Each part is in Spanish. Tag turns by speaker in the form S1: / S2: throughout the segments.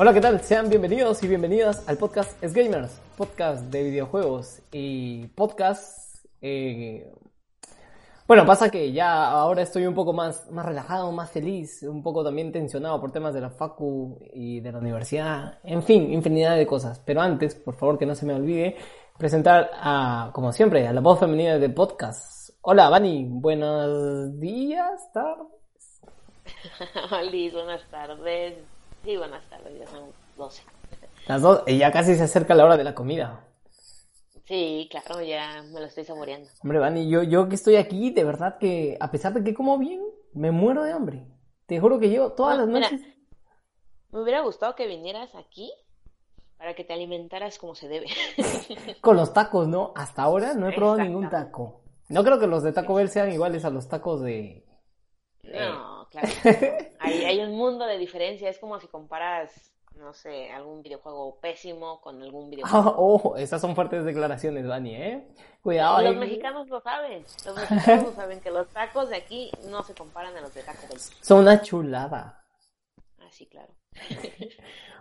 S1: Hola, ¿qué tal? Sean bienvenidos y bienvenidas al podcast Es podcast de videojuegos y podcast... eh, Bueno, pasa que ya ahora estoy un poco más, más relajado, más feliz, un poco también tensionado por temas de la facu y de la universidad, en fin, infinidad de cosas. Pero antes, por favor, que no se me olvide presentar a, como siempre, a la voz femenina del podcast. Hola, Vani, buenos días, tardes.
S2: Liz, buenas tardes. Sí, buenas tardes, ya son 12.
S1: Las dos, y ya casi se acerca la hora de la comida.
S2: Sí, claro, ya me lo estoy saboreando.
S1: Hombre, Vani, yo, yo que estoy aquí, de verdad que, a pesar de que como bien, me muero de hambre. Te juro que llevo todas las
S2: mira,
S1: noches
S2: me hubiera gustado que vinieras aquí para que te alimentaras como se debe.
S1: con los tacos, ¿no? Hasta ahora no he probado ningún taco. No creo que los de Taco Bell sean iguales a los tacos de...
S2: No, claro. Hay, hay un mundo de diferencia. Es como si comparas, no sé, algún videojuego pésimo con algún videojuego.
S1: oh, esas son fuertes declaraciones, Vani, ¿eh? Cuidado
S2: Los
S1: ahí.
S2: mexicanos lo saben. Los mexicanos saben que los tacos de aquí no se comparan a los de Taco Bell.
S1: Son una chulada.
S2: Ah, sí, claro.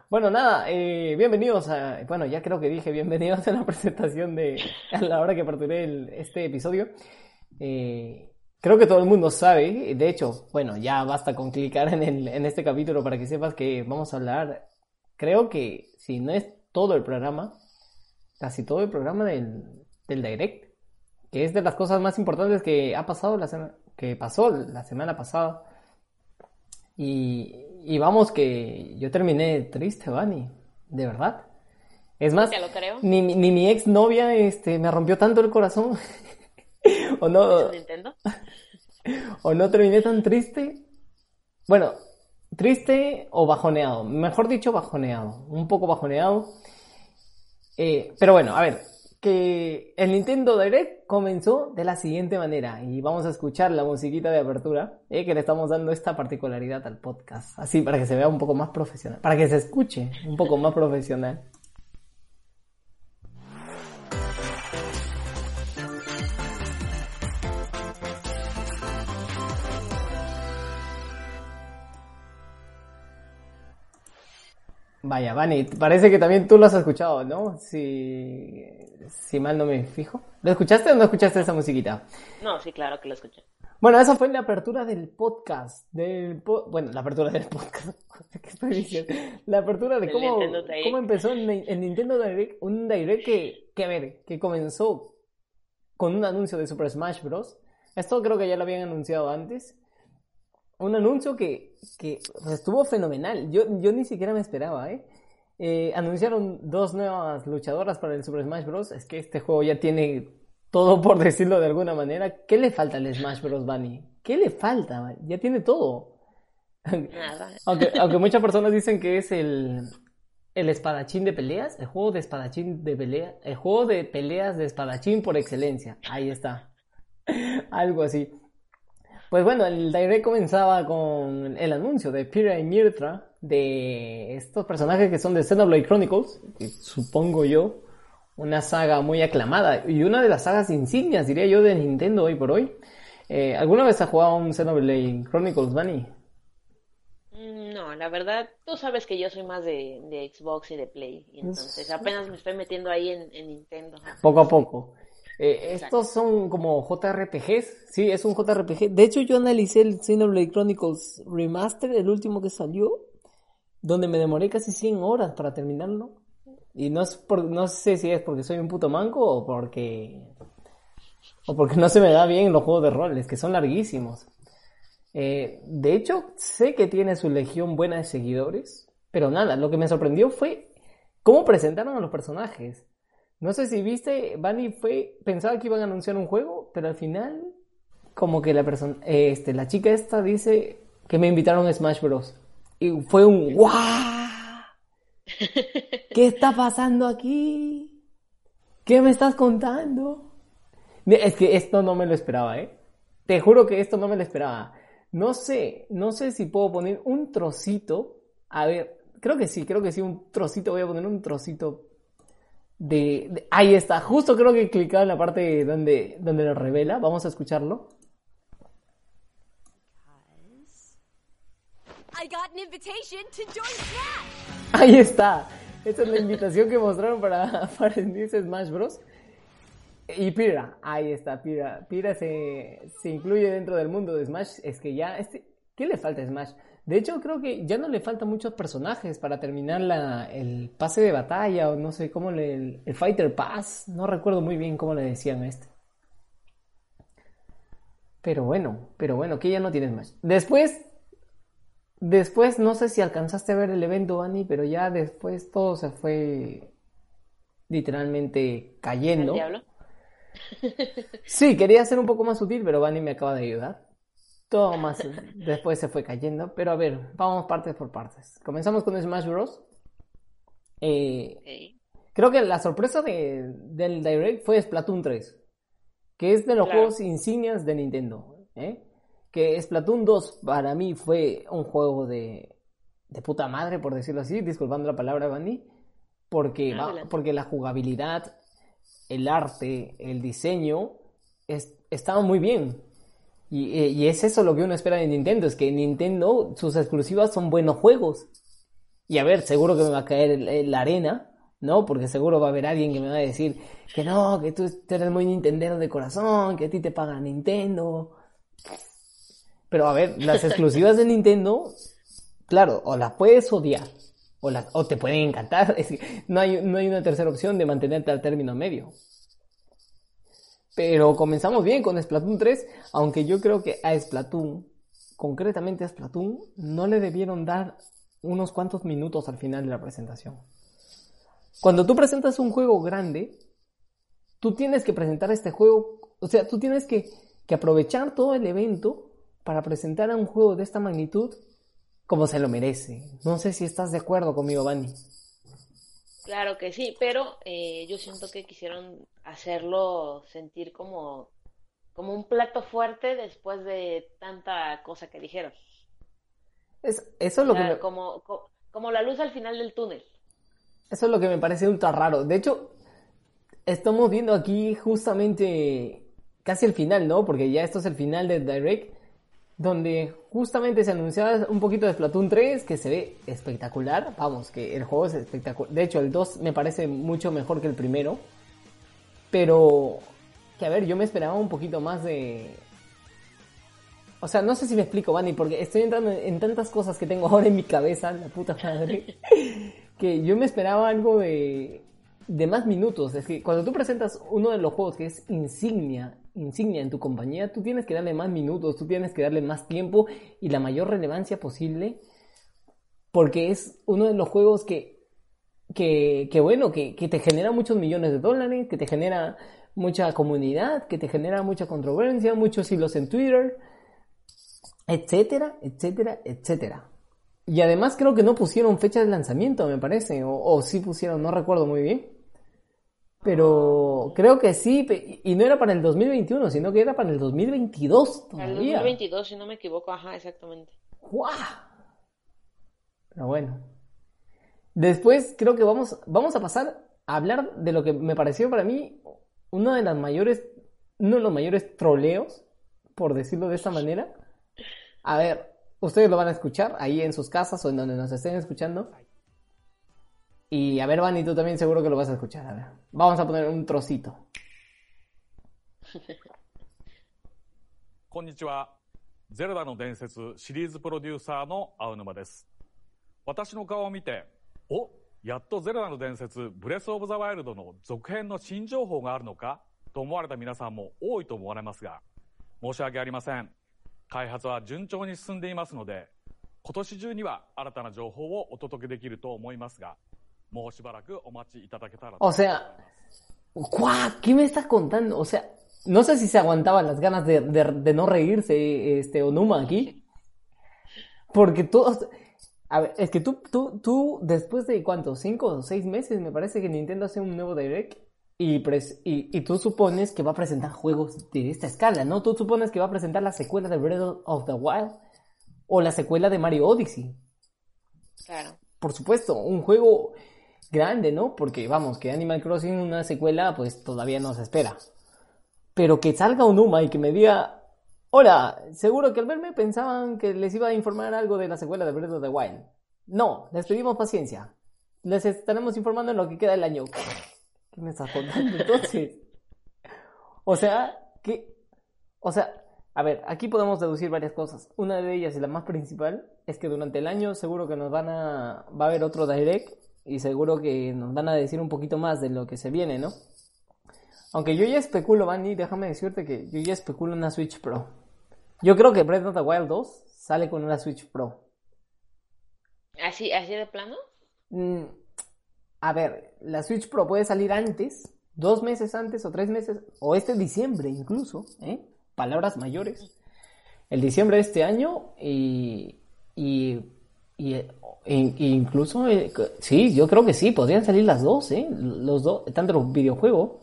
S1: Bueno, nada, eh, bienvenidos a... Bueno, ya creo que dije bienvenidos a la presentación de... A la hora que aperturé este episodio. Eh, creo que todo el mundo sabe, de hecho, bueno, ya basta con clicar en, el, en este capítulo para que sepas que vamos a hablar, creo que si no es todo el programa, casi todo el programa del, del Direct, que es de las cosas más importantes que ha pasado la semana, que pasó la semana pasada. Y, y vamos que yo terminé triste, Vani, de verdad. Es más,
S2: Te lo creo.
S1: ni, mi- ni mi ex novia este, me rompió tanto el corazón. o no,
S2: ¿Es un Nintendo?
S1: O no terminé tan triste. Bueno, triste o bajoneado. Mejor dicho, bajoneado. Un poco bajoneado. Eh, pero bueno, a ver, que el Nintendo Direct comenzó de la siguiente manera. Y vamos a escuchar la musiquita de apertura, eh, que le estamos dando esta particularidad al podcast. Así, para que se vea un poco más profesional. Para que se escuche un poco más profesional. Vaya, Vani, parece que también tú lo has escuchado, ¿no? Si, si mal no me fijo. ¿Lo escuchaste o no escuchaste esa musiquita?
S2: No, sí, claro que lo escuché.
S1: Bueno, esa fue la apertura del podcast. Del po- bueno, la apertura del podcast. ¿Qué estoy diciendo? La apertura de cómo, cómo empezó el Nintendo Direct. Un Direct que, que, a ver, que comenzó con un anuncio de Super Smash Bros. Esto creo que ya lo habían anunciado antes. Un anuncio que, que estuvo fenomenal. Yo, yo ni siquiera me esperaba, ¿eh? Eh, anunciaron dos nuevas luchadoras para el Super Smash Bros. Es que este juego ya tiene todo, por decirlo de alguna manera. ¿Qué le falta al Smash Bros. Bunny? ¿Qué le falta? Ya tiene todo.
S2: Nada.
S1: Aunque, aunque muchas personas dicen que es el, el espadachín de peleas, el juego de espadachín de pelea, el juego de peleas de espadachín por excelencia. Ahí está. Algo así. Pues bueno, el direct comenzaba con el anuncio de Pyra y Mirtra, de estos personajes que son de Xenoblade Chronicles, que supongo yo, una saga muy aclamada y una de las sagas insignias, diría yo, de Nintendo hoy por hoy. Eh, ¿Alguna vez has jugado un Xenoblade Chronicles, Bunny?
S2: Mm, No, la verdad, tú sabes que yo soy más de, de Xbox y de Play, y entonces apenas me estoy metiendo ahí en, en Nintendo.
S1: Poco a poco. Eh, estos son como JRPGs. Sí, es un JRPG. De hecho, yo analicé el Xenoblade Chronicles Remaster, el último que salió, donde me demoré casi 100 horas para terminarlo. Y no, es por, no sé si es porque soy un puto manco o porque... O porque no se me da bien los juegos de roles, que son larguísimos. Eh, de hecho, sé que tiene su legión buena de seguidores, pero nada, lo que me sorprendió fue cómo presentaron a los personajes. No sé si viste, Bunny fue, pensaba que iban a anunciar un juego, pero al final, como que la persona, este, la chica esta dice que me invitaron a Smash Bros. Y fue un ¡guau! ¿Qué está pasando aquí? ¿Qué me estás contando? Es que esto no me lo esperaba, ¿eh? Te juro que esto no me lo esperaba. No sé, no sé si puedo poner un trocito. A ver, creo que sí, creo que sí, un trocito. Voy a poner un trocito de, de- ahí está, justo creo que he clicado en la parte donde, donde lo revela. Vamos a escucharlo. Ahí está. Esta es la invitación que mostraron para, para Smash Bros. Y Pira, ahí está, Pira. Pira se, se incluye dentro del mundo de Smash. Es que ya, este, ¿qué le falta a Smash? De hecho, creo que ya no le faltan muchos personajes para terminar la, el pase de batalla o no sé cómo le. El, el, Fighter Pass. No recuerdo muy bien cómo le decían a este. Pero bueno, pero bueno, que ya no tienes más. Después. Después, no sé si alcanzaste a ver el evento, Annie, pero ya después todo se fue literalmente cayendo. ¿El diablo? Sí, quería ser un poco más sutil, pero Bunny me acaba de ayudar. Todo más después se fue cayendo. Pero a ver, vamos partes por partes. Comenzamos con Smash Bros. Eh, creo que la sorpresa de, del Direct fue Splatoon 3. Que es de los juegos insignias de Nintendo. ¿eh? Que Splatoon 2 para mí fue un juego de, de puta madre, por decirlo así. Disculpando la palabra, Bunny. Porque, porque la jugabilidad, el arte, el diseño, es, estaba muy bien. Eh, y, es eso lo que uno espera de Nintendo, es que Nintendo, sus exclusivas son buenos juegos. Y a ver, seguro que me va a caer la arena, ¿no? Porque seguro va a haber alguien que me va a decir que no, que tú eres muy Nintendero de corazón, que a ti te paga Nintendo. Pero a ver, las exclusivas de Nintendo, claro, o las puedes odiar, o, o te pueden encantar. no, hay, no hay una tercera opción de mantenerte al término medio. Pero comenzamos bien con Splatoon 3, aunque yo creo que a Splatoon, concretamente a Splatoon, no le debieron dar unos cuantos minutos al final de la presentación. Cuando tú presentas un juego grande, tú tienes que presentar este juego, o sea, tú tienes que, que aprovechar todo el evento para presentar a un juego de esta magnitud como se lo merece. No sé si estás de acuerdo conmigo, Bani.
S2: Claro que sí, pero eh, yo siento que quisieron hacerlo sentir como, como un plato fuerte después de tanta cosa que dijeron.
S1: Es, eso es lo que
S2: como, como, la luz al final del túnel.
S1: Eso es lo que me parece ultra raro. De hecho, estamos viendo aquí justamente casi el final, ¿no? Porque ya esto es el final de Direct donde justamente se anunciaba un poquito de Splatoon 3, que se ve espectacular. Vamos, que el juego es espectacular. De hecho, el 2 me parece mucho mejor que el primero. Pero, que a ver, yo me esperaba un poquito más de... O sea, no sé si me explico, Vani, porque estoy entrando en tantas cosas que tengo ahora en mi cabeza, la puta madre, que yo me esperaba algo de, de más minutos. Es que cuando tú presentas uno de los juegos que es insignia insignia en tu compañía, tú tienes que darle más minutos, tú tienes que darle más tiempo y la mayor relevancia posible, porque es uno de los juegos que, que, bueno, que, que te genera muchos millones de dólares, que te genera mucha comunidad, que te genera mucha controversia, muchos hilos en Twitter, etcétera, etcétera, etcétera. Y además creo que no pusieron fecha de lanzamiento, me parece, o, o sí pusieron, no recuerdo muy bien. Pero creo que sí, y no era para el 2021, sino que era para el 2022
S2: todavía. Para el 2022, si no me equivoco, ajá, exactamente.
S1: ¡Guau! Pero bueno. Después creo que vamos, vamos a pasar a hablar de lo que me pareció para mí uno de las mayores, uno de los mayores troleos, por decirlo de esta manera. A ver, ustedes lo van a escuchar ahí en sus casas o en donde nos estén escuchando. Y a ver, Vani, tú también seguro que lo vas a escuchar. A ver, vamos a poner un trocito.
S3: こんにちは。ゼルダの伝説シリーズプロデューサーの青沼です。私の顔を見て、おやっとゼルダの伝説ブレスオブザワイルドの続編の新情報があるのかと思われた皆さんも多いと思われますが、申し訳ありません。開発は順調に進んでいますので、今年中には新たな情報をお届けできると思いますが、
S1: O sea, ¿qué me estás contando? O sea, no sé si se aguantaba las ganas de, no reírse este Onuma aquí. Porque todos... A ver, es que tú, tú, tú, después de cuánto, cinco o seis meses, me parece que Nintendo hace un nuevo Direct y, y, tú supones que va a presentar juegos de esta escala, ¿no? Tú supones que va a presentar la secuela de Breath of the Wild o la secuela de Mario Odyssey.
S2: Claro.
S1: Por supuesto, un juego grande, ¿no? Porque vamos, que Animal Crossing una secuela, pues todavía no se espera. Pero que salga un Uma y que me diga, Hola, seguro que al verme pensaban que les iba a informar algo de la secuela de Breath of the Wild. No, les pedimos paciencia. Les estaremos informando en lo que queda del año. ¿Qué me estás contando entonces? O sea, que... O sea, a ver, aquí podemos deducir varias cosas. Una de ellas y la más principal es que durante el año seguro que nos van a... Va a haber otro direct y seguro que nos van a decir un poquito más de lo que se viene, ¿no? Aunque yo ya especulo, Vanny, déjame decirte que yo ya especulo una Switch Pro. Yo creo que Breath of the Wild 2 sale con una Switch Pro.
S2: ¿Así, así de plano?
S1: Mm, a ver, la Switch Pro puede salir antes, dos meses antes o tres meses, o este diciembre incluso, ¿eh? Palabras mayores. El diciembre de este año y, y, y, e- incluso, eh, sí, yo creo que sí, podrían salir las dos, ¿eh? Los dos, tanto el videojuego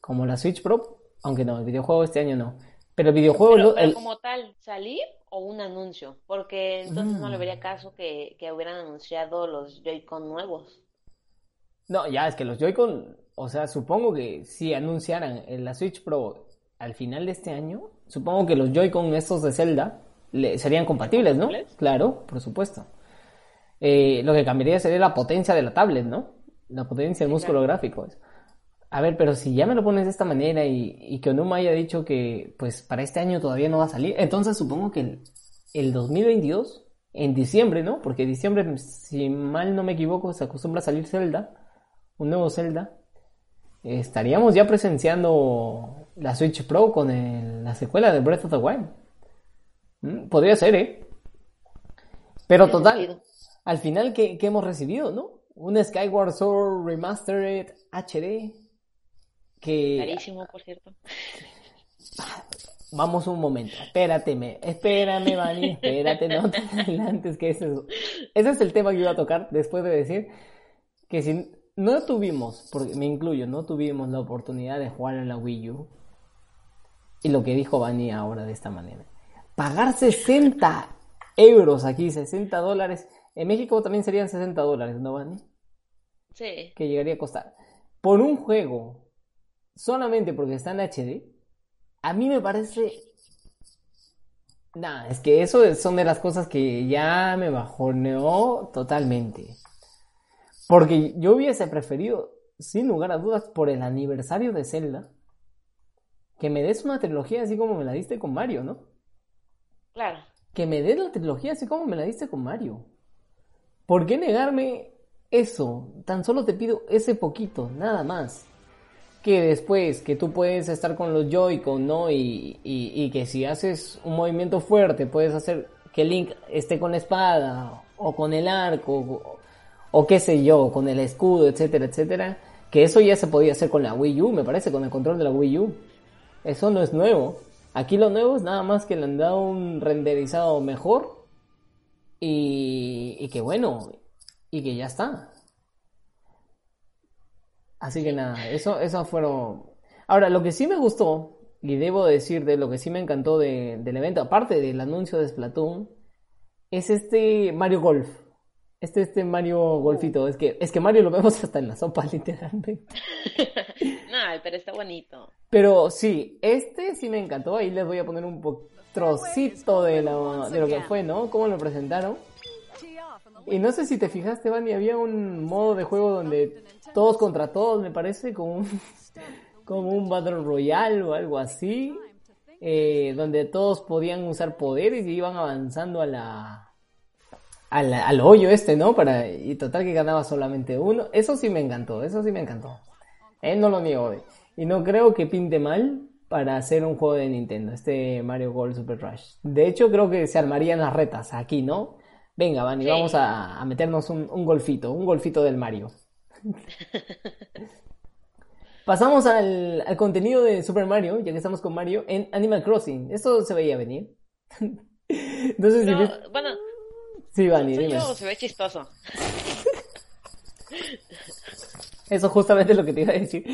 S1: como la Switch Pro, aunque no, el videojuego este año no. Pero el videojuego...
S2: Pero, pero
S1: el-
S2: como tal, ¿salir o un anuncio? Porque entonces no le
S1: Mm.
S2: vería caso que, que hubieran anunciado los Joy-Con nuevos.
S1: No, ya, es que los Joy-Con, o sea, supongo que si anunciaran en la Switch Pro al final de este año, supongo que los Joy-Con estos de Zelda le- serían compatibles, ¿no? Claro, por supuesto. Eh, lo que cambiaría sería la potencia de la tablet, ¿no? La potencia del músculo
S2: claro.
S1: gráfico. A ver, pero si ya me lo pones de esta manera y, y que Onuma haya dicho que pues para este año todavía no va a salir, entonces supongo que el, el 2022, en diciembre, ¿no? Porque diciembre, si mal no me equivoco, se acostumbra a salir Zelda, un nuevo Zelda. Estaríamos ya presenciando la Switch Pro con el- la secuela de Breath of the Wild. Mm, Podría ser, ¿eh? Pero total. Al final, ¿qué, qué hemos recibido, no? Un Skyward Sword Remastered HD. Que.
S2: Carísimo, por cierto.
S1: Vamos un momento. Espérate, me, espérame, Vani. Espérate, no te adelantes, que ese es, ese es el tema que iba a tocar después de decir que si no tuvimos, porque me incluyo, no tuvimos la oportunidad de jugar en la Wii U. Y lo que dijo Vani ahora de esta manera. Pagar 60 euros aquí, 60 dólares. En México también serían 60 dólares, ¿no, Vani?
S2: Sí.
S1: que llegaría a costar por un juego solamente porque está en HD, a mí me parece. Nah, es que eso es- son de las cosas que ya me bajoneó totalmente. Porque yo hubiese preferido, sin lugar a dudas, por el aniversario de Zelda, que me des una trilogía así como me la diste con Mario, ¿no?
S2: Claro.
S1: que me des la trilogía así como me la diste con Mario. ¿Por qué negarme eso? Tan solo te pido ese poquito, nada más. Que después, que tú puedes estar con los Joy-Con, ¿no? Y, y, que si haces un movimiento fuerte, puedes hacer que Link esté con la espada, o con el arco, o, o qué sé yo, con el escudo, etcétera, etcétera. Que eso ya se podía hacer con la Wii U, me parece, con el control de la Wii U. Eso no es nuevo. Aquí lo nuevo es nada más que le han dado un renderizado mejor y, y que bueno, y que ya está. Así que nada, eso, eso fueron... Ahora, lo que sí me gustó, y debo decir de lo que sí me encantó de- del evento, aparte del anuncio de Splatoon, es este Mario Golf. Este, este Mario Golfito. Es que, es que Mario lo vemos hasta en la sopa, literalmente.
S2: No, pero está bonito.
S1: Pero sí, este sí me encantó. Ahí les voy a poner un po- trocito de, la- de lo que fue, ¿no? Cómo lo presentaron. Y no sé si te fijaste, Vani, había un modo de juego donde todos contra todos, me parece, como un, como un Battle Royale o algo así. eh, donde todos podían usar poderes y iban avanzando a la, a al hoyo este, ¿no? Para, y total que ganaba solamente uno. Eso sí me encantó, eso sí me encantó. Eh, no lo niego. Y no creo que pinte mal para hacer un juego de Nintendo, este Mario Golf Super Rush. De hecho, creo que se armarían las retas aquí, ¿no? Venga, Vani,
S2: Sí.
S1: vamos a, a meternos un, un golfito, un golfito del Mario. Pasamos al, al contenido de Super Mario, ya que estamos con Mario, en Animal Crossing. Esto se veía venir. no sé si
S2: bueno,
S1: Sí, Vani, dime.
S2: se ve chistoso.
S1: Eso justamente es lo que te iba a decir.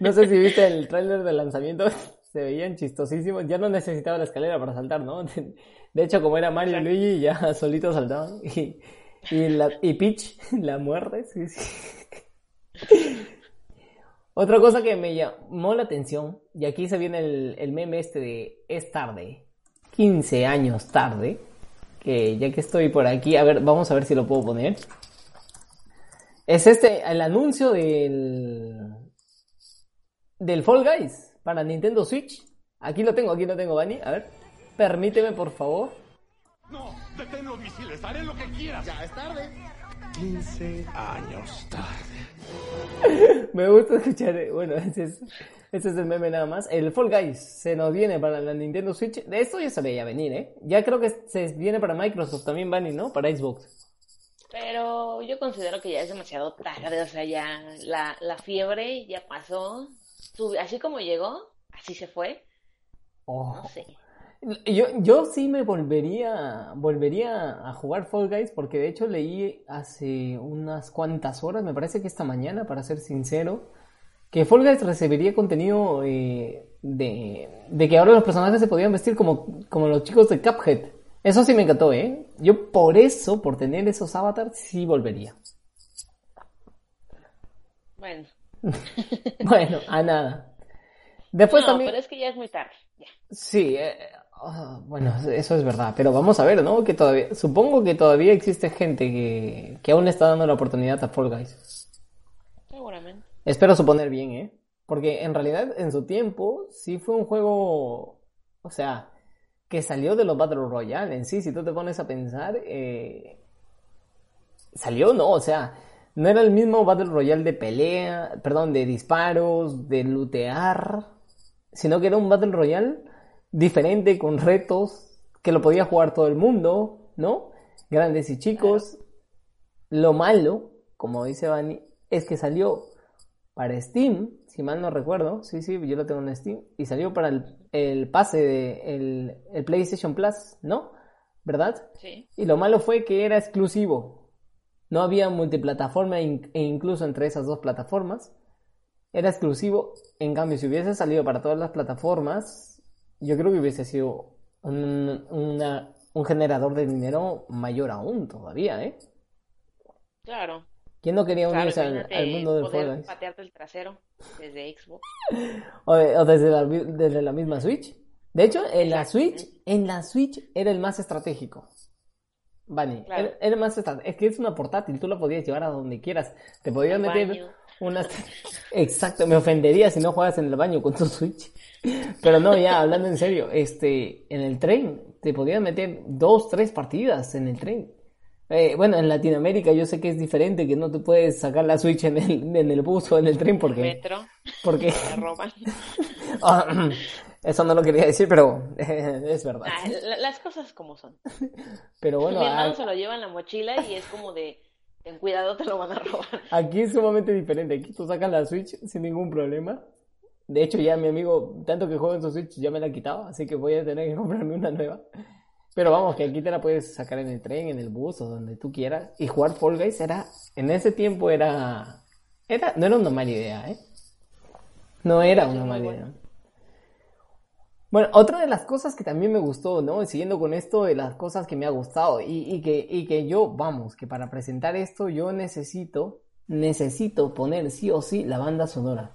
S1: No sé si viste el tráiler de lanzamiento, se veían chistosísimos. Ya no necesitaba la escalera para saltar, ¿no? De hecho, como era Mario y Luigi, ya solitos saltaban. Y, y, la, y Peach, la muerte, sí, sí. Otra cosa que me llamó la atención, y aquí se viene el, el meme este de es tarde. 15 años tarde. Que ya que estoy por aquí, a ver, vamos a ver si lo puedo poner. Es este, el anuncio del. del Fall Guys para Nintendo Switch. Aquí lo tengo, aquí lo tengo, Bani. A ver, permíteme por favor.
S4: No, detén los misiles, haré lo que quieras. Ya es tarde. 15 años tarde.
S1: Me gusta escuchar, bueno, ese es, ese es el meme nada más. El Fall Guys se nos viene para la Nintendo Switch. De esto ya se veía venir, ¿eh? Ya creo que se viene para Microsoft también, Bunny, ¿no? Para Xbox.
S2: Pero yo considero que ya es demasiado tarde, o sea, ya la, la fiebre ya pasó. Así como llegó, así se fue.
S1: Oh.
S2: No sé.
S1: Yo, yo sí me volvería, volvería a jugar Fall Guys porque de hecho leí hace unas cuantas horas, me parece que esta mañana, para ser sincero, que Fall Guys recibiría contenido eh, de, de que ahora los personajes se podían vestir como, como los chicos de Cuphead. Eso sí me encantó, ¿eh? Yo por eso, por tener esos avatars, sí volvería.
S2: Bueno,
S1: Bueno, a nada. Después
S2: no,
S1: también...
S2: pero es que ya es muy tarde. Ya.
S1: Sí, eh, ah, bueno, eso es verdad, pero vamos a ver, ¿no? Que todavía, supongo que todavía existe gente que, que aún le está dando la oportunidad a Fall Guys.
S2: Seguramente.
S1: Espero suponer bien, ¿eh? Porque en realidad en su tiempo sí fue un juego, o sea, que salió de los Battle Royale en sí, si tú te pones a pensar, eh, salió, ¿no? O sea, no era el mismo Battle Royale de pelea, perdón, de disparos, de lootear, sino que era un Battle Royale diferente, con retos, que lo podía jugar todo el mundo, ¿no? Grandes y chicos. Lo malo, como dice Bani, es que salió para Steam, si mal no recuerdo, sí, sí, yo lo tengo en Steam, y salió para el, el pase de el, el PlayStation Plus, ¿no? ¿Verdad?
S2: Sí.
S1: Y lo malo fue que era exclusivo. No había multiplataforma e incluso entre esas dos plataformas. Era exclusivo. En cambio, si hubiese salido para todas las plataformas, yo creo que hubiese sido un, una- un generador de dinero mayor aún todavía, ¿eh?
S2: Claro.
S1: ¿Quién no quería
S2: Claro,
S1: unirse al, mundo del Fall Guys?
S2: patearte el trasero desde Xbox.
S1: O, de- o desde, la, desde la misma Switch. De hecho, en la. Switch, en la Switch era el más estratégico. Vale,
S2: Claro.
S1: era, era el más estratégico. Es que es una portátil, tú la podías llevar a donde quieras. Te podías meter
S2: baño.
S1: unas... Exacto, me ofendería si no juegas en el baño con tu Switch. Pero no, ya, hablando en serio, este, en el tren, te podías meter dos, tres partidas en el tren. Eh, bueno, en Latinoamérica yo sé que es diferente, que no te puedes sacar la Switch en el, en el bus o en el tren porque...
S2: Metro,
S1: porque
S2: roban.
S1: Ah, Eso no lo quería decir, pero eh, es verdad.
S2: Ah, la- las cosas como son.
S1: Pero bueno,
S2: Mi hermano
S1: a-
S2: se lo lleva en la mochila y es como de, ten cuidado, te lo van a robar.
S1: aquí es sumamente diferente. Aquí tú sacas la Switch sin ningún problema. De hecho, ya mi amigo, tanto que juega en su Switch, ya me la ha quitado, así que voy a tener que comprarme una nueva. Pero vamos, que aquí te la puedes sacar en el tren, en el bus o donde tú quieras. Y jugar Fall Guys era, en ese tiempo era, era, no era una mala idea, ¿eh? No era una mala idea. Bueno, otra de las cosas que también me gustó, ¿no? Siguiendo con esto de las cosas que me ha gustado y, y que, y que yo, vamos, que para presentar esto yo necesito, necesito poner sí o sí la banda sonora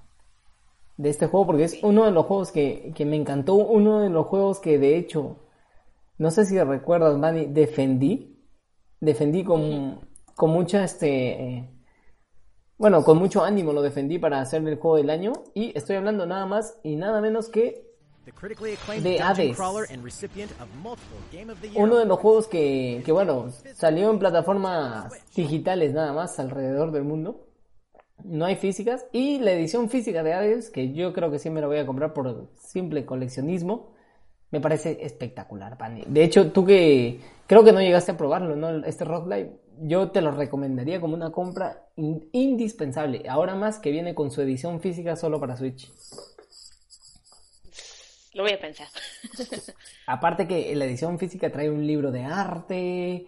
S1: de este juego porque es uno de los juegos que, que me encantó, uno de los juegos que de hecho, no sé si recuerdas, Manny, defendí, defendí con, con mucha, este, eh, bueno, con mucho ánimo lo defendí para hacer el juego del año y estoy hablando nada más y nada menos que
S5: The critically acclaimed
S1: De Hades. uno de los juegos que, que, bueno, salió en plataformas digitales nada más alrededor del mundo. No hay físicas. Y la edición física de Hades, que yo creo que sí me la voy a comprar por simple coleccionismo, me parece espectacular, Pani. De hecho, tú que creo que no llegaste a probarlo, ¿no? Este Rock Live, yo te lo recomendaría como una compra in- indispensable. Ahora más que viene con su edición física solo para Switch.
S2: Lo voy a pensar.
S1: Aparte que la edición física trae un libro de arte,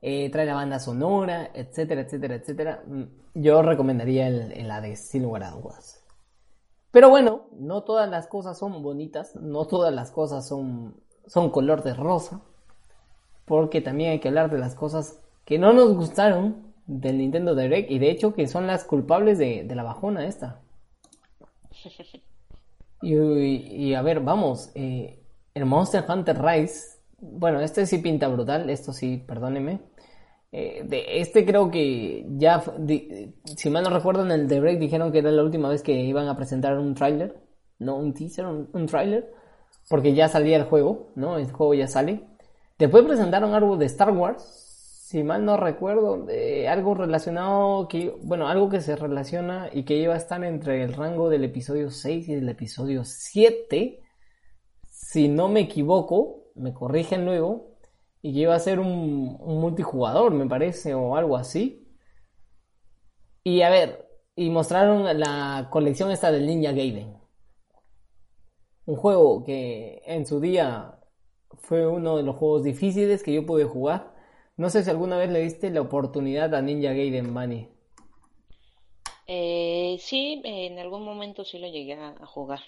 S1: eh, trae la banda sonora, etcétera, etcétera, etcétera. Mm, Yo recomendaría el, el Hades, sin lugar a dudas. Pero bueno, no todas las cosas son bonitas, no todas las cosas son, son color de rosa, porque también hay que hablar de las cosas que no nos gustaron del Nintendo Direct y de hecho que son las culpables de, de la bajona esta. Y, y- y a ver, vamos, eh, el Monster Hunter Rise Bueno, este sí pinta brutal, esto sí, perdóneme. Eh, de este creo que ya, si mal no recuerdo, en el Direct dijeron que era la última vez que iban a presentar un tráiler, no un teaser, un, un tráiler, porque ya salía el juego, ¿no? El juego ya sale. Después presentaron algo de Star Wars, si mal no recuerdo, algo relacionado, que, bueno, algo que se relaciona y que iba a estar entre el rango del episodio 6 y el episodio 7 si no me equivoco, me corrigen luego, y que iba a ser un, un multijugador, me parece, o algo así. Y a ver, y mostraron la colección esta del Ninja Gaiden. Un juego que en su día fue uno de los juegos difíciles que yo pude jugar. No sé si alguna vez le diste la oportunidad a Ninja Gaiden, Manny.
S2: Eh, sí, en algún momento sí lo llegué a, a jugar.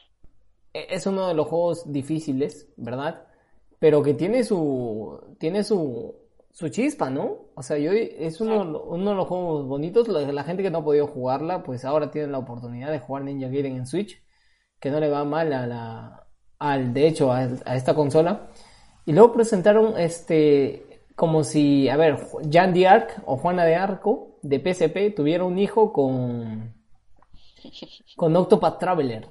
S1: E- es uno de los juegos difíciles, ¿verdad? Pero que tiene su tiene su su chispa, ¿no? O sea, yo es uno, uno de los juegos bonitos. La, la gente que no ha podido jugarla, pues ahora tiene la oportunidad de jugar Ninja Gaiden en Switch, que no le va mal a la al de hecho a, a esta consola. Y luego presentaron este como si, a ver, Jan de Arc o Juana de Arco de PSP tuviera un hijo con con Octopath Traveler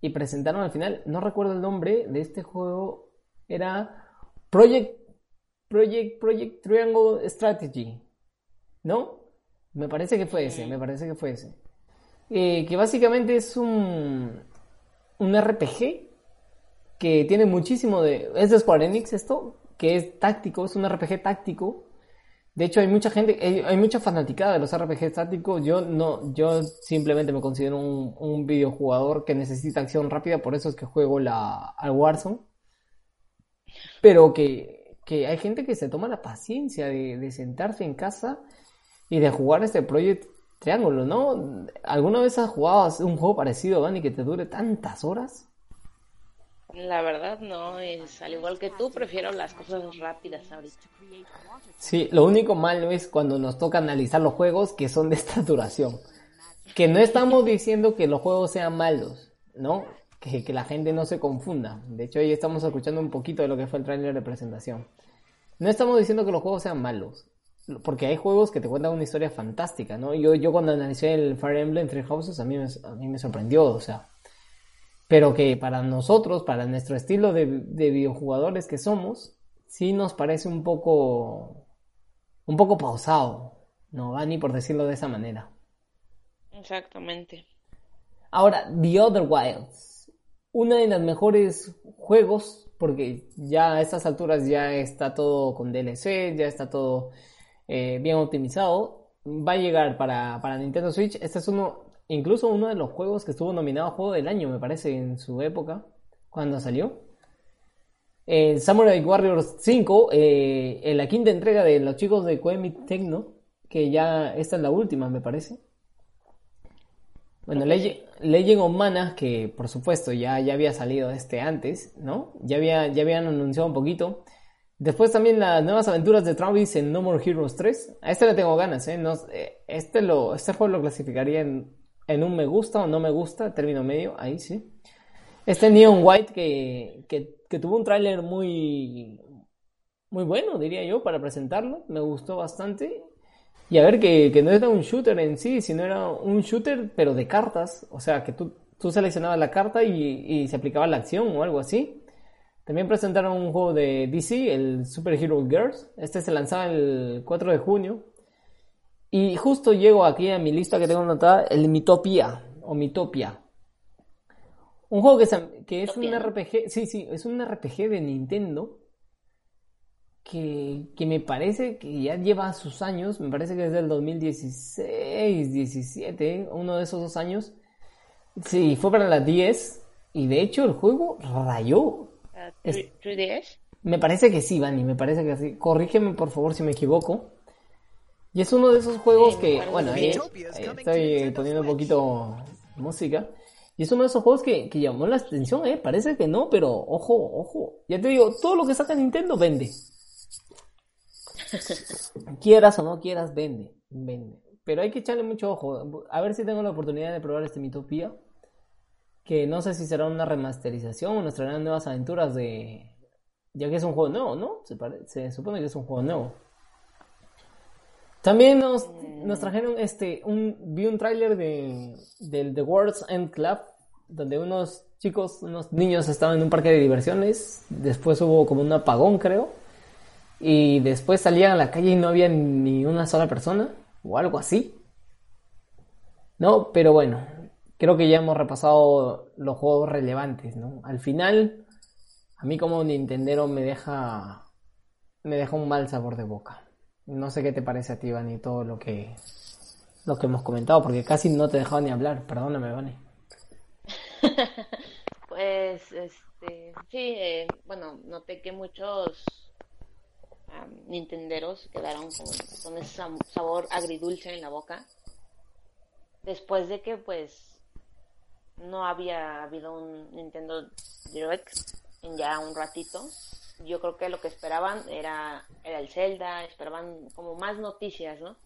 S1: y presentaron al final, no recuerdo el nombre de este juego, era Project Project Project Triangle Strategy, ¿no? Me parece que fue ese, me parece que fue ese. Eh, que básicamente es un un RPG que tiene muchísimo de es de Square Enix esto, que es táctico, es un RPG táctico. De hecho, hay mucha gente, hay, hay mucha fanaticada de los RPG tácticos. Yo no, yo simplemente me considero un, un videojugador que necesita acción rápida, por eso es que juego la, al Warzone. Pero que, que hay gente que se toma la paciencia de, de sentarse en casa y de jugar este Project Triángulo, ¿no? ¿Alguna vez has jugado un juego parecido, Dani, que te dure tantas horas?
S2: La verdad no, es al igual que tú, prefiero las cosas rápidas ahorita.
S1: Sí, lo único malo es cuando nos toca analizar los juegos que son de esta duración. Que no estamos diciendo que los juegos sean malos, ¿no? Que, que la gente no se confunda. De hecho, hoy estamos escuchando un poquito de lo que fue el tráiler de presentación. No estamos diciendo que los juegos sean malos. Porque hay juegos que te cuentan una historia fantástica, ¿no? Yo, yo cuando analicé el Fire Emblem Three Houses, a mí, me, a mí me sorprendió, o sea. Pero que para nosotros, para nuestro estilo de, de videojugadores que somos, sí nos parece un poco un poco pausado, ¿no, Dani? Por decirlo de esa manera.
S2: Exactamente.
S1: Ahora, The Other Wilds. Una de las mejores juegos, porque ya a estas alturas ya está todo con DLC, ya está todo eh, bien optimizado. Va a llegar para, para Nintendo Switch. Este es uno, incluso uno de los juegos que estuvo nominado a Juego del Año, me parece, en su época, cuando salió. Samurai Warriors 5, eh, en la quinta entrega de los chicos de Koemi Tecno, que ya esta es la última, me parece. Bueno, Legend, Legend of Mana, que por supuesto ya, ya había salido este antes, ¿no? Ya, había, ya habían anunciado un poquito. Después también las nuevas aventuras de Travis en No More Heroes 3. A este le tengo ganas, ¿eh? No, eh, este, lo, este juego lo clasificaría en, en un me gusta o no me gusta, término medio, ahí sí. Este Neon White que, que, que tuvo un tráiler muy, muy bueno, diría yo, para presentarlo. Me gustó bastante. Y a ver, que, que no era un shooter en sí, sino era un shooter, pero de cartas. O sea, que tú, tú seleccionabas la carta y, y se aplicaba la acción o algo así. También presentaron un juego de DC, el Super Hero Girls. Este se lanzaba el 4 de junio. Y justo llego aquí a mi lista que tengo anotada, el Mitopia, o Mitopia. Un juego que, que es un. RPG, sí, sí, es un RPG de Nintendo que, que me parece que ya lleva sus años, me parece que es del 2016, 17, uno de esos dos años. Sí, fue para la 10 y de hecho el juego rayó. Es-
S2: 3DS.
S1: Me parece que sí, Vani, me parece que sí. Corrígeme por favor si me equivoco. Y es uno de esos juegos
S2: Sí,
S1: que, bueno, ahí,
S2: sí.
S1: ahí estoy poniendo un poquito música. Y es uno de esos juegos que, que llamó la atención, eh. Parece que no, pero ojo, ojo. Ya te digo, todo lo que saca Nintendo vende. Quieras o no quieras, vende, vende. Pero hay que echarle mucho ojo. A ver si tengo la oportunidad de probar este Mitopia. Que no sé si será una remasterización o nos traerán nuevas aventuras de, Ya que es un juego nuevo, ¿no? Se supone que es un juego nuevo. También nos, nos trajeron este un vi un tráiler de del The World's End Club donde unos chicos, unos niños estaban en un parque de diversiones, después hubo como un apagón, creo, y después salían a la calle y no había ni una sola persona o algo así. No, pero bueno, creo que ya hemos repasado los juegos relevantes, ¿no? Al final, a mí como Nintendero me deja me deja un mal sabor de boca. No sé qué te parece a ti, Vani, todo lo que lo que hemos comentado, porque casi no te he dejado ni hablar. Perdóname, Vani.
S2: Pues, este, sí, eh, bueno, noté que muchos am, nintenderos quedaron con, con ese sabor agridulce en la boca. Después de que, pues, no había habido un Nintendo Direct en ya un ratito. Yo creo que lo que esperaban era, era el Zelda, esperaban como más noticias, ¿no?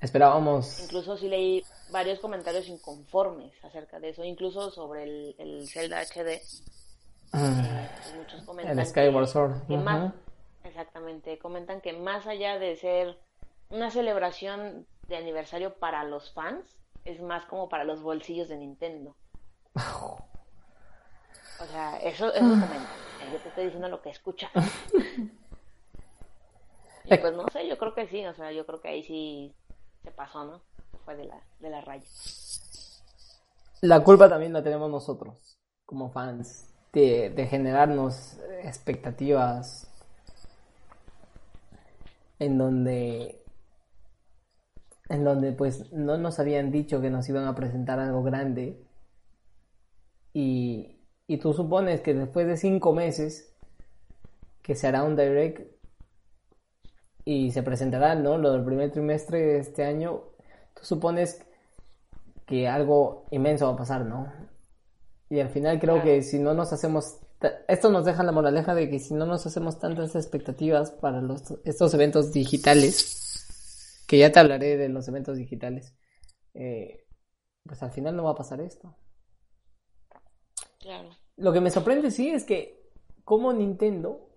S1: Esperábamos
S2: Incluso sí leí varios comentarios inconformes acerca de eso, incluso sobre el, el Zelda HD.
S1: ah,
S2: Pues muchos comentan
S1: el Skyward Sword.
S2: que más-. Exactamente, comentan que más allá de ser una celebración de aniversario para los fans, es más como para los bolsillos de Nintendo. O sea, eso, eso comentan. Yo te estoy diciendo lo que escucha. Y pues no sé, yo creo que sí, o sea, yo creo que ahí sí se pasó, ¿no? Se fue de la, de la raya.
S1: La culpa también la tenemos nosotros, como fans, de generarnos expectativas en donde en donde pues no nos habían dicho que nos iban a presentar algo grande y, y tú supones que después de cinco meses que se hará un direct y se presentará, ¿no? Lo del primer trimestre de este año, tú supones que algo inmenso va a pasar, ¿no? Y al final creo
S2: Claro.
S1: que si no nos hacemos, esto nos deja la moraleja de que si no nos hacemos tantas expectativas para los, estos eventos digitales, que ya te hablaré de los eventos digitales, eh, pues al final no va a pasar esto.
S2: Claro.
S1: Lo que me sorprende sí es que como Nintendo,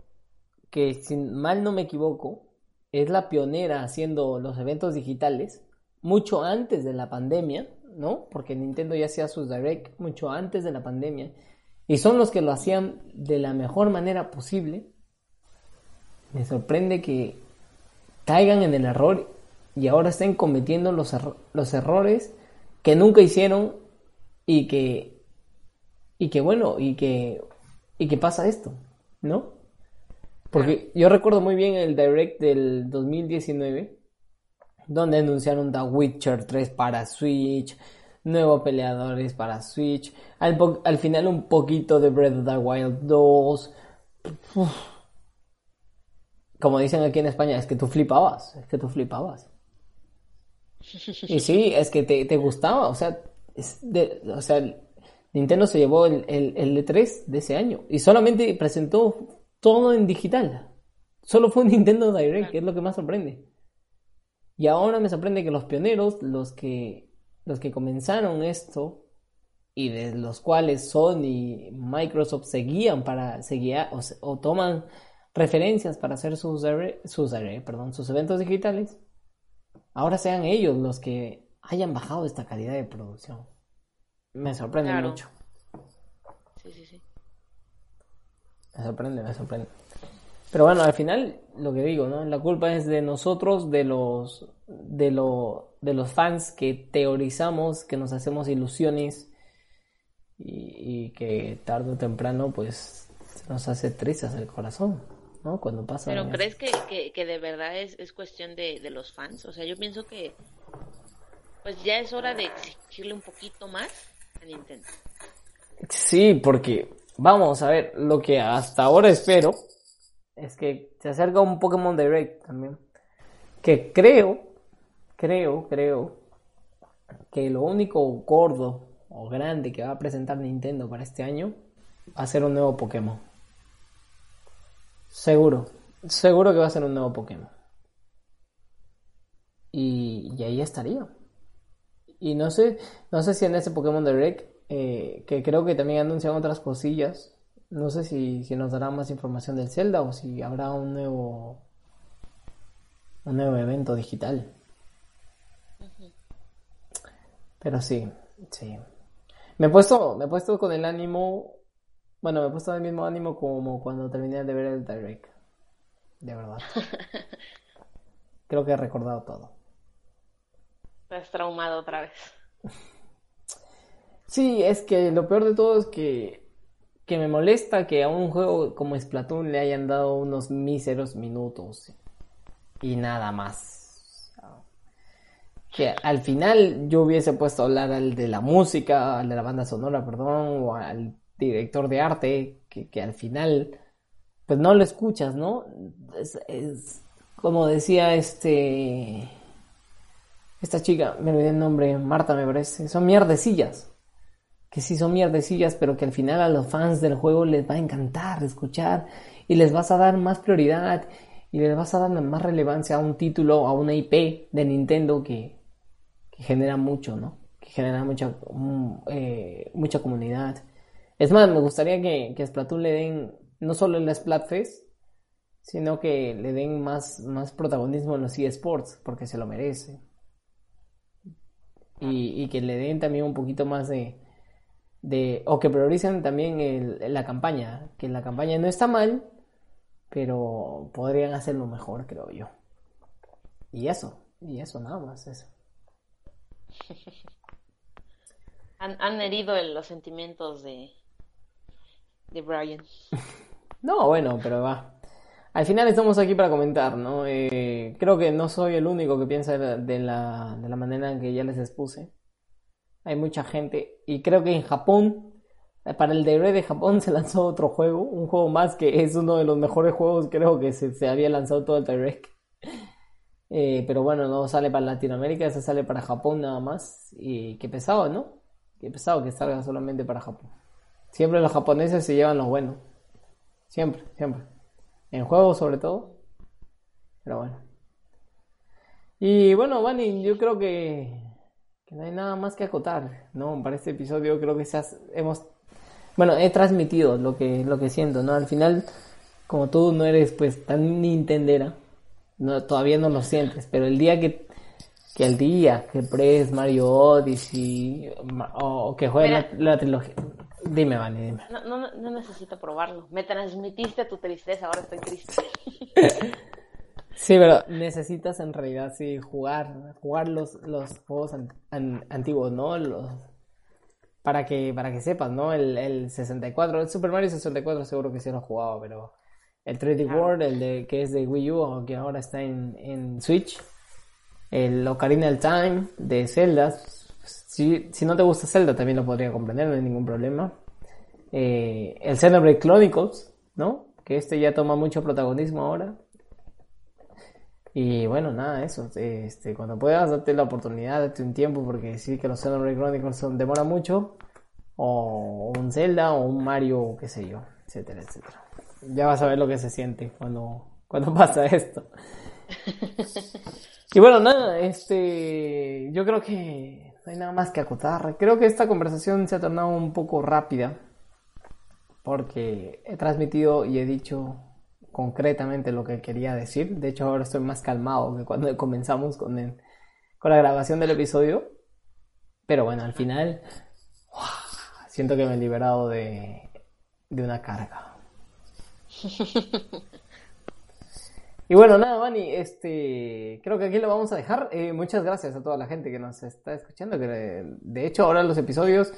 S1: que si mal no me equivoco, es la pionera haciendo los eventos digitales mucho antes de la pandemia, ¿no? Porque Nintendo ya hacía sus direct mucho antes de la pandemia y son los que lo hacían de la mejor manera posible. Me sorprende que caigan en el error y ahora estén cometiendo los, los errores que nunca hicieron y que y que bueno, y que, y que pasa esto, ¿no? Porque yo recuerdo muy bien el direct del 2019, donde anunciaron The Witcher 3 para Switch, nuevos peleadores para Switch, al, al final un poquito de Breath of the Wild 2. Uf. Como dicen aquí en España, es que tú flipabas, es que tú flipabas. Y sí, es que te, te gustaba, o sea, es de- o sea, Nintendo se llevó el, el, el E3 de ese año y solamente presentó todo en digital. Solo fue un Nintendo Direct, que es lo que más sorprende. Y ahora me sorprende que los pioneros, los que, los que comenzaron esto y de los cuales Sony y Microsoft seguían para seguir o, toman referencias para hacer sus, sus, perdón, sus eventos digitales, ahora sean ellos los que hayan bajado esta calidad de producción. Me sorprende
S2: Claro.
S1: mucho.
S2: Sí, sí, sí.
S1: Me sorprende, me sorprende. Pero bueno, al final, lo que digo, ¿no? La culpa es de nosotros, de los, de lo, de los fans que teorizamos, que nos hacemos ilusiones y, y que tarde o temprano, pues, se nos hace trizas el corazón, ¿no? Cuando pasa.
S2: Pero ¿crees que, que, que de verdad es, es cuestión de, de los fans? O sea, yo pienso que pues ya es hora de exigirle un poquito más a Nintendo.
S1: Sí, porque vamos a ver, lo que hasta ahora espero es que se acerca un Pokémon Direct también. Que creo, creo, creo que lo único gordo o grande que va a presentar Nintendo para este año va a ser un nuevo Pokémon. Seguro, seguro que va a ser un nuevo Pokémon. Y, ahí estaría. Y no sé, no sé si en ese Pokémon Direct, eh, que creo que también anuncian otras cosillas, No sé si, si nos dará más información del Zelda o si habrá un nuevo un nuevo evento digital. Pero sí, sí. Me he puesto, me he puesto con el ánimo, bueno, me he puesto el mismo ánimo como cuando terminé de ver el Direct. De verdad. Creo que he recordado todo.
S2: Estás traumado otra vez.
S1: Sí, es que lo peor de todo es que, que me molesta que a un juego como Splatoon le hayan dado unos míseros minutos y nada más. Que al final yo hubiese puesto a hablar al de la música, al de la banda sonora, perdón, o al director de arte, que, que al final pues no lo escuchas, ¿no? Es, como decía este esta chica, me olvidé el nombre, Marta me parece, son mierdecillas. Que sí son mierdecillas, pero que al final a los fans del juego les va a encantar escuchar y les vas a dar más prioridad y les vas a dar más relevancia a un título, a una IP de Nintendo que, que genera mucho, ¿no? Que genera mucha, mm, eh, mucha comunidad. Es más, me gustaría que, que Splatoon le den, no solo en la Splatfest, sino que le den más, más protagonismo en los eSports, porque se lo merece. Y, que le den también un poquito más de, de o que prioricen también el- la campaña, que la campaña no está mal, pero podrían hacerlo mejor, creo yo. Y eso, y eso nada más, eso.
S2: Han, han herido los sentimientos de, de Brian.
S1: No, bueno, pero va. Al final estamos aquí para comentar, ¿no? Eh, creo que no soy el único que piensa de la, de la, manera en que ya les expuse. Hay mucha gente. Y creo que en Japón, eh, para el Direct de Japón se lanzó otro juego. Un juego más que es uno de los mejores juegos, creo que se, se había lanzado todo el Direct. Eh, pero bueno, no sale para Latinoamérica, se sale para Japón nada más. Y qué pesado, ¿no? Qué pesado que salga solamente para Japón. Siempre los japoneses se llevan lo bueno. Siempre, siempre. En juegos sobre todo. Pero bueno. Y bueno, Vani, yo creo que, que no hay nada más que acotar, ¿no? Para este episodio creo que se has- hemos... Bueno, he transmitido lo que, lo que siento, ¿no? Al final, como tú no eres pues tan nintendera, no, todavía no lo sientes, pero el día que, que el día que pruebes Mario Odyssey o que juegues la, la trilogía... Dime, Vani, dime.
S2: No, no, no necesito probarlo. Me transmitiste tu tristeza, ahora estoy triste.
S1: Sí, pero necesitas en realidad sí jugar, jugar los, los juegos an- an- antiguos, ¿no? Los, para que, para que sepas, ¿no? El, el 64, el Super Mario 64 seguro que sí lo he jugado, pero el 3D World, el de, que es de Wii U, o que ahora está en, en Switch, el Ocarina of Time de Zelda, si, si no te gusta Zelda también lo podría comprender, no hay ningún problema. Eh, el Xenoblade Chronicles, ¿no? Que este ya toma mucho protagonismo ahora. Y bueno, nada, eso. Este, cuando puedas, date la oportunidad, date un tiempo, porque sí que los Xenoblade Chronicles son, demora mucho. O un Zelda, o un Mario, qué sé yo, etcétera, etcétera. Ya vas a ver lo que se siente cuando, cuando pasa esto. Y bueno, nada, este, yo creo que no hay nada más que acotar. Creo que esta conversación se ha tornado un poco rápida, porque he transmitido y he dicho concretamente lo que quería decir. De hecho, ahora estoy más calmado que cuando comenzamos con, el- con la grabación del episodio. Pero bueno, al final siento que me he liberado de, de una carga. Y bueno, nada, Vani, este, creo que aquí lo vamos a dejar. Eh, muchas gracias a toda la gente que nos está escuchando. De, hecho, ahora los episodios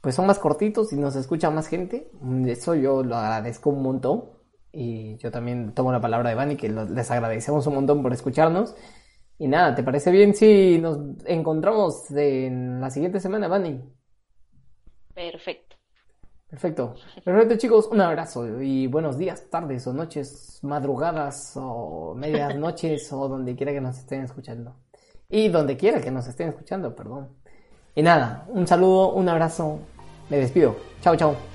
S1: pues son más cortitos y nos escucha más gente. Eso yo lo agradezco un montón. Y yo también tomo la palabra de Vani, que les agradecemos un montón por escucharnos. Y nada, ¿te parece bien si nos encontramos en la siguiente semana, Vani?
S2: Perfecto.
S1: Perfecto. Perfecto, chicos. Un abrazo y buenos días, tardes o noches, madrugadas o medias noches o donde quiera que nos estén escuchando. Y donde quiera que nos estén escuchando, perdón. Y nada, un saludo, un abrazo. Me despido. Chao, chao.